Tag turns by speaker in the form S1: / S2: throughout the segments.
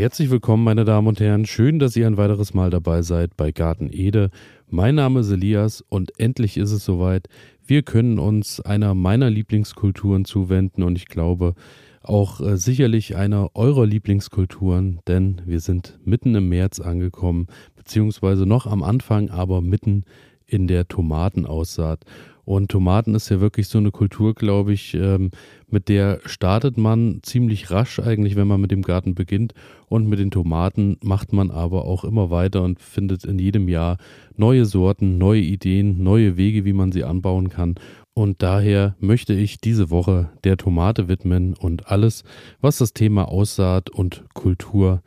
S1: Herzlich willkommen, meine Damen und Herren. Schön, dass ihr ein weiteres Mal dabei seid bei Garten Ede. Mein Name ist Elias und endlich ist es soweit. Wir können uns einer meiner Lieblingskulturen zuwenden und ich glaube auch äh, sicherlich einer eurer Lieblingskulturen, denn wir sind mitten im März angekommen, beziehungsweise noch am Anfang, aber mitten in der Tomatenaussaat. Und Tomaten ist ja wirklich so eine Kultur, glaube ich, ähm, mit der startet man ziemlich rasch eigentlich, wenn man mit dem Garten beginnt. Und mit den Tomaten macht man aber auch immer weiter und findet in jedem Jahr neue Sorten, neue Ideen, neue Wege, wie man sie anbauen kann. Und daher möchte ich diese Woche der Tomate widmen und alles, was das Thema Aussaat und Kultur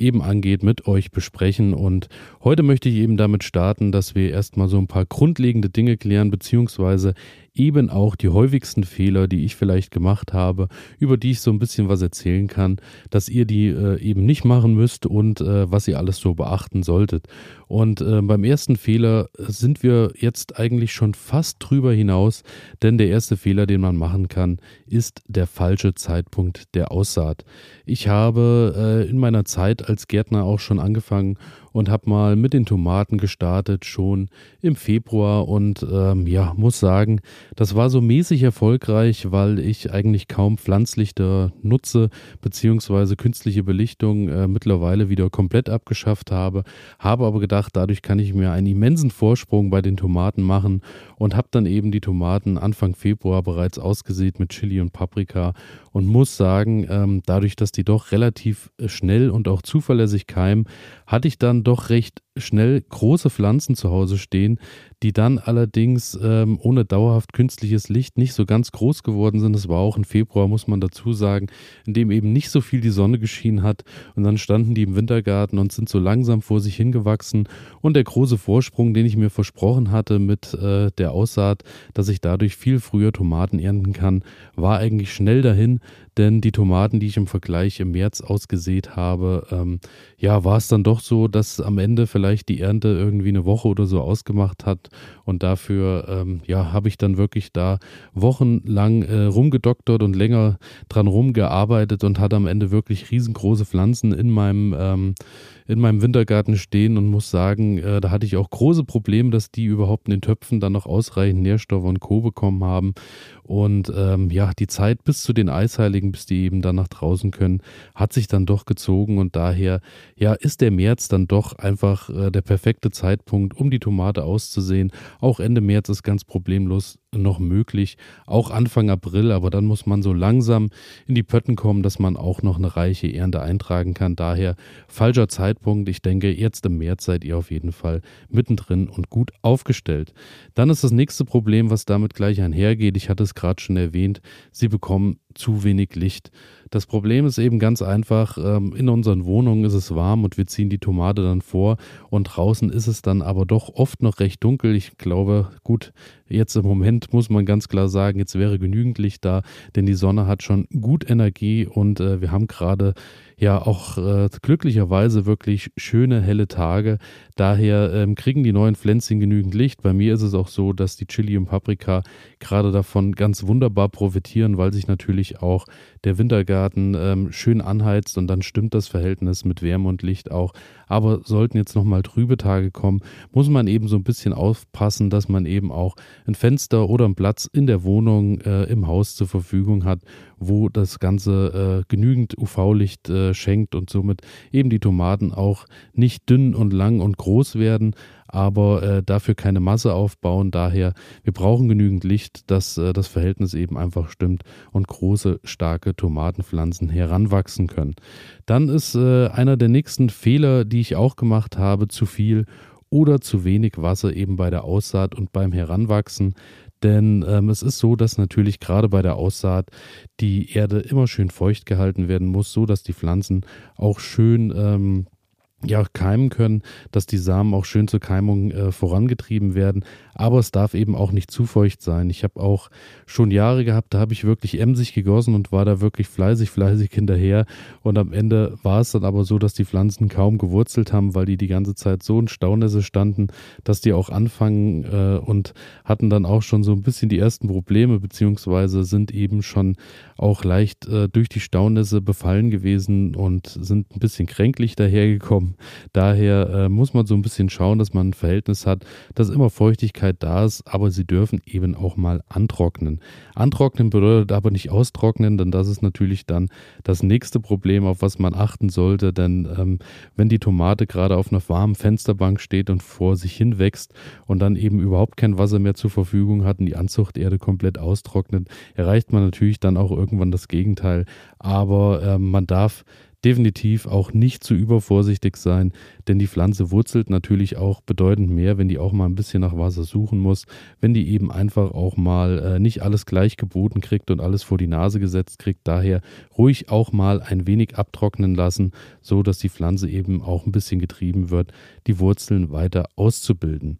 S1: eben angeht, mit euch besprechen. Und heute möchte ich eben damit starten, dass wir erstmal so ein paar grundlegende Dinge klären, beziehungsweise eben auch die häufigsten Fehler, die ich vielleicht gemacht habe, über die ich so ein bisschen was erzählen kann, dass ihr die äh, eben nicht machen müsst und äh, was ihr alles so beachten solltet. Und äh, beim ersten Fehler sind wir jetzt eigentlich schon fast drüber hinaus, denn der erste Fehler, den man machen kann, ist der falsche Zeitpunkt der Aussaat. Ich habe äh, in meiner Zeit als Gärtner auch schon angefangen und habe mal mit den Tomaten gestartet, schon im Februar. Und ähm, ja, muss sagen, das war so mäßig erfolgreich, weil ich eigentlich kaum Pflanzlichter nutze, beziehungsweise künstliche Belichtung äh, mittlerweile wieder komplett abgeschafft habe. Habe aber gedacht, dadurch kann ich mir einen immensen Vorsprung bei den Tomaten machen und habe dann eben die Tomaten Anfang Februar bereits ausgesät mit Chili und Paprika und muss sagen, ähm, dadurch, dass die doch relativ äh, schnell und auch zuverlässig keimen, hatte ich dann doch recht schnell große Pflanzen zu Hause stehen, die dann allerdings ähm, ohne dauerhaft künstliches Licht nicht so ganz groß geworden sind. Das war auch im Februar, muss man dazu sagen, in dem eben nicht so viel die Sonne geschienen hat. Und dann standen die im Wintergarten und sind so langsam vor sich hingewachsen. Und der große Vorsprung, den ich mir versprochen hatte mit äh, der Aussaat, dass ich dadurch viel früher Tomaten ernten kann, war eigentlich schnell dahin denn die Tomaten, die ich im Vergleich im März ausgesät habe, ähm, ja, war es dann doch so, dass am Ende vielleicht die Ernte irgendwie eine Woche oder so ausgemacht hat und dafür, ähm, ja, habe ich dann wirklich da wochenlang äh, rumgedoktert und länger dran rumgearbeitet und hatte am Ende wirklich riesengroße Pflanzen in meinem ähm, in meinem Wintergarten stehen und muss sagen, äh, da hatte ich auch große Probleme, dass die überhaupt in den Töpfen dann noch ausreichend Nährstoffe und Co. bekommen haben. Und ähm, ja, die Zeit bis zu den Eisheiligen, bis die eben dann nach draußen können, hat sich dann doch gezogen und daher, ja, ist der März dann doch einfach äh, der perfekte Zeitpunkt, um die Tomate auszusehen. Auch Ende März ist ganz problemlos noch möglich, auch Anfang April, aber dann muss man so langsam in die Pötten kommen, dass man auch noch eine reiche Ernte eintragen kann. Daher falscher Zeitpunkt. Ich denke, jetzt im März seid ihr auf jeden Fall mittendrin und gut aufgestellt. Dann ist das nächste Problem, was damit gleich einhergeht. Ich hatte es gerade schon erwähnt. Sie bekommen zu wenig Licht. Das Problem ist eben ganz einfach, ähm, in unseren Wohnungen ist es warm und wir ziehen die Tomate dann vor und draußen ist es dann aber doch oft noch recht dunkel. Ich glaube, gut, jetzt im Moment muss man ganz klar sagen, jetzt wäre genügend Licht da, denn die Sonne hat schon gut Energie und äh, wir haben gerade ja auch äh, glücklicherweise wirklich schöne helle Tage. Daher ähm, kriegen die neuen Pflänzchen genügend Licht. Bei mir ist es auch so, dass die Chili und Paprika gerade davon ganz wunderbar profitieren, weil sich natürlich auch der Wintergarten ähm, schön anheizt und dann stimmt das Verhältnis mit Wärme und Licht auch. Aber sollten jetzt nochmal trübe Tage kommen, muss man eben so ein bisschen aufpassen, dass man eben auch ein Fenster oder einen Platz in der Wohnung, äh, im Haus zur Verfügung hat, wo das Ganze äh, genügend UV-Licht äh, schenkt und somit eben die Tomaten auch nicht dünn und lang und groß werden, aber äh, dafür keine Masse aufbauen. Daher, wir brauchen genügend Licht, dass äh, das Verhältnis eben einfach stimmt und große, starke Tomatenpflanzen heranwachsen können. Dann ist äh, einer der nächsten Fehler, die ich auch gemacht habe, zu viel oder zu wenig Wasser eben bei der Aussaat und beim Heranwachsen. Denn ähm, es ist so, dass natürlich gerade bei der Aussaat die Erde immer schön feucht gehalten werden muss, so dass die Pflanzen auch schön ähm, ja, keimen können, dass die Samen auch schön zur Keimung äh, vorangetrieben werden. Aber es darf eben auch nicht zu feucht sein. Ich habe auch schon Jahre gehabt, da habe ich wirklich emsig gegossen und war da wirklich fleißig, fleißig hinterher. Und am Ende war es dann aber so, dass die Pflanzen kaum gewurzelt haben, weil die die ganze Zeit so in Staunässe standen, dass die auch anfangen äh, und hatten dann auch schon so ein bisschen die ersten Probleme, beziehungsweise sind eben schon auch leicht äh, durch die Staunässe befallen gewesen und sind ein bisschen kränklich dahergekommen. Daher äh, muss man so ein bisschen schauen, dass man ein Verhältnis hat, dass immer Feuchtigkeit da ist, aber sie dürfen eben auch mal antrocknen. Antrocknen bedeutet aber nicht austrocknen, denn das ist natürlich dann das nächste Problem, auf was man achten sollte. Denn ähm, wenn die Tomate gerade auf einer warmen Fensterbank steht und vor sich hin wächst und dann eben überhaupt kein Wasser mehr zur Verfügung hat und die Anzuchterde komplett austrocknet, erreicht man natürlich dann auch irgendwann das Gegenteil. Aber äh, man darf definitiv auch nicht zu übervorsichtig sein, denn die Pflanze wurzelt natürlich auch bedeutend mehr, wenn die auch mal ein bisschen nach Wasser suchen muss, wenn die eben einfach auch mal äh, nicht alles gleich geboten kriegt und alles vor die Nase gesetzt kriegt. Daher ruhig auch mal ein wenig abtrocknen lassen, so dass die Pflanze eben auch ein bisschen getrieben wird, die Wurzeln weiter auszubilden.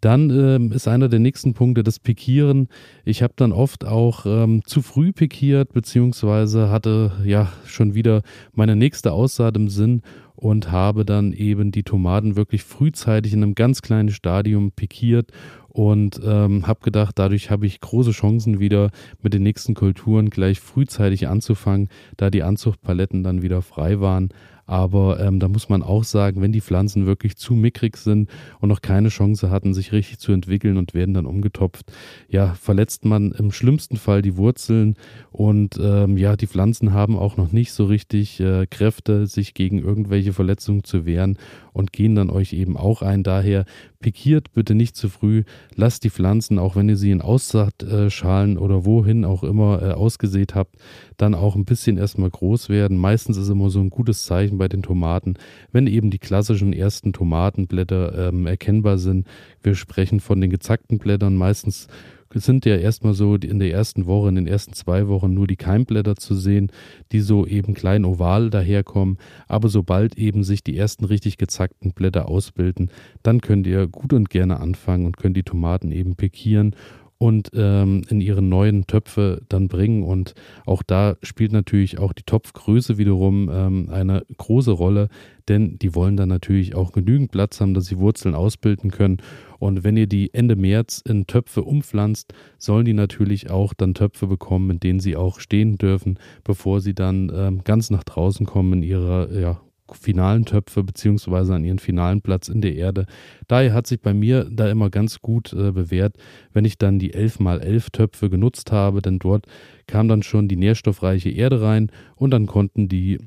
S1: Dann ähm, ist einer der nächsten Punkte das Pikieren. Ich habe dann oft auch ähm, zu früh pikiert, beziehungsweise hatte ja schon wieder meine nächste Aussaat im Sinn und habe dann eben die Tomaten wirklich frühzeitig in einem ganz kleinen Stadium pikiert und ähm, habe gedacht, dadurch habe ich große Chancen wieder mit den nächsten Kulturen gleich frühzeitig anzufangen, da die Anzuchtpaletten dann wieder frei waren. Aber ähm, da muss man auch sagen, wenn die Pflanzen wirklich zu mickrig sind und noch keine Chance hatten, sich richtig zu entwickeln und werden dann umgetopft, ja, verletzt man im schlimmsten Fall die Wurzeln. Und ähm, ja, die Pflanzen haben auch noch nicht so richtig äh, Kräfte, sich gegen irgendwelche Verletzungen zu wehren und gehen dann euch eben auch ein. Daher pikiert bitte nicht zu früh, lasst die Pflanzen, auch wenn ihr sie in Aussaatschalen oder wohin auch immer äh, ausgesät habt, dann auch ein bisschen erstmal groß werden. Meistens ist immer so ein gutes Zeichen bei den Tomaten, wenn eben die klassischen ersten Tomatenblätter ähm, erkennbar sind. Wir sprechen von den gezackten Blättern. Meistens sind ja erstmal so in der ersten Woche, in den ersten zwei Wochen nur die Keimblätter zu sehen, die so eben klein oval daherkommen. Aber sobald eben sich die ersten richtig gezackten Blätter ausbilden, dann könnt ihr gut und gerne anfangen und könnt die Tomaten eben pikieren und ähm, in ihre neuen Töpfe dann bringen. Und auch da spielt natürlich auch die Topfgröße wiederum ähm, eine große Rolle, denn die wollen dann natürlich auch genügend Platz haben, dass sie Wurzeln ausbilden können. Und wenn ihr die Ende März in Töpfe umpflanzt, sollen die natürlich auch dann Töpfe bekommen, in denen sie auch stehen dürfen, bevor sie dann ähm, ganz nach draußen kommen in ihrer ja, finalen Töpfe beziehungsweise an ihren finalen Platz in der Erde. Daher hat sich bei mir da immer ganz gut äh, bewährt, wenn ich dann die 11 mal 11 Töpfe genutzt habe, denn dort kam dann schon die nährstoffreiche Erde rein und dann konnten die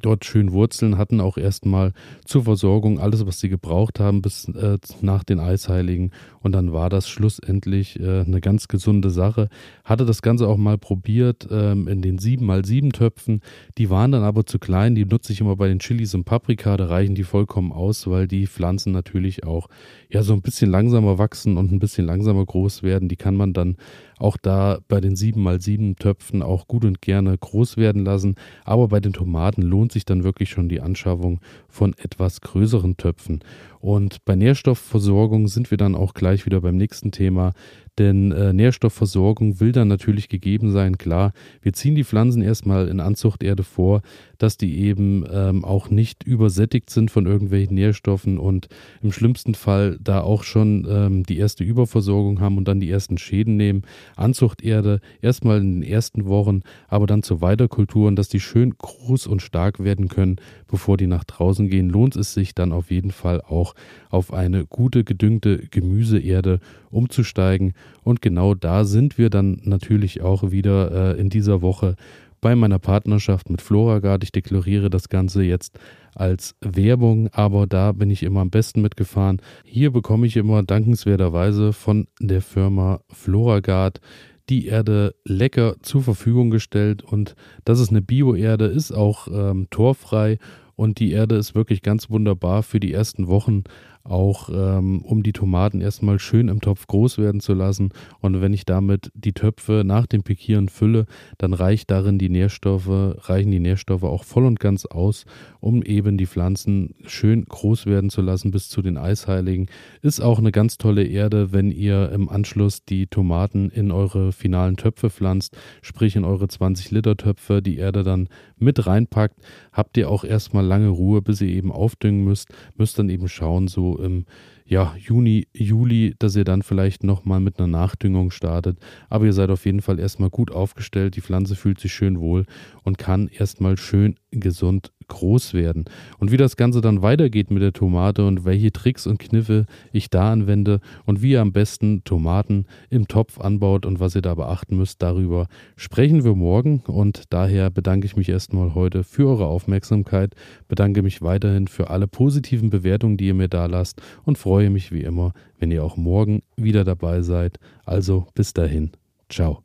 S1: dort schön Wurzeln, hatten auch erstmal zur Versorgung alles, was sie gebraucht haben, bis äh, nach den Eisheiligen. Und dann war das schlussendlich äh, eine ganz gesunde Sache. Hatte das Ganze auch mal probiert ähm, in den 7x7 Töpfen. Die waren dann aber zu klein. Die nutze ich immer bei den Chilis und Paprika. Da reichen die vollkommen aus, weil die Pflanzen natürlich auch ja so ein bisschen langsamer wachsen und ein bisschen langsamer groß werden. Die kann man dann auch da bei den 7x7 Töpfen auch gut und gerne groß werden lassen. Aber bei den Tomaten lohnt sich dann wirklich schon die Anschaffung von etwas größeren Töpfen. Und bei Nährstoffversorgung sind wir dann auch gleich wieder beim nächsten Thema. Denn äh, Nährstoffversorgung will dann natürlich gegeben sein. Klar, wir ziehen die Pflanzen erstmal in Anzuchterde vor, dass die eben ähm, auch nicht übersättigt sind von irgendwelchen Nährstoffen und im schlimmsten Fall da auch schon ähm, die erste Überversorgung haben und dann die ersten Schäden nehmen. Anzuchterde erstmal in den ersten Wochen, aber dann zur Weiterkultur und dass die schön groß und stark werden können, bevor die nach draußen gehen, lohnt es sich dann auf jeden Fall auch auf eine gute gedüngte Gemüseerde umzusteigen. Und genau da sind wir dann natürlich auch wieder äh, in dieser Woche bei meiner Partnerschaft mit Floragard. Ich deklariere das Ganze jetzt als Werbung, aber da bin ich immer am besten mitgefahren. Hier bekomme ich immer dankenswerterweise von der Firma Floragard die Erde lecker zur Verfügung gestellt und das ist eine Bio-Erde, ist auch ähm, torfrei und die Erde ist wirklich ganz wunderbar für die ersten Wochen auch ähm, um die Tomaten erstmal schön im Topf groß werden zu lassen. Und wenn ich damit die Töpfe nach dem Pikieren fülle, dann reicht darin die Nährstoffe, reichen die Nährstoffe auch voll und ganz aus, um eben die Pflanzen schön groß werden zu lassen bis zu den Eisheiligen. Ist auch eine ganz tolle Erde, wenn ihr im Anschluss die Tomaten in eure finalen Töpfe pflanzt, sprich in eure 20 Liter Töpfe, die Erde dann mit reinpackt, habt ihr auch erstmal lange Ruhe, bis ihr eben aufdüngen müsst, müsst dann eben schauen, im ja, Juni, Juli, dass ihr dann vielleicht nochmal mit einer Nachdüngung startet. Aber ihr seid auf jeden Fall erstmal gut aufgestellt. Die Pflanze fühlt sich schön wohl und kann erstmal schön gesund groß werden. Und wie das Ganze dann weitergeht mit der Tomate und welche Tricks und Kniffe ich da anwende und wie ihr am besten Tomaten im Topf anbaut und was ihr da beachten müsst, darüber sprechen wir morgen. Und daher bedanke ich mich erstmal heute für eure Aufmerksamkeit, bedanke mich weiterhin für alle positiven Bewertungen, die ihr mir da lasst und freue mich wie immer, wenn ihr auch morgen wieder dabei seid. Also bis dahin. Ciao.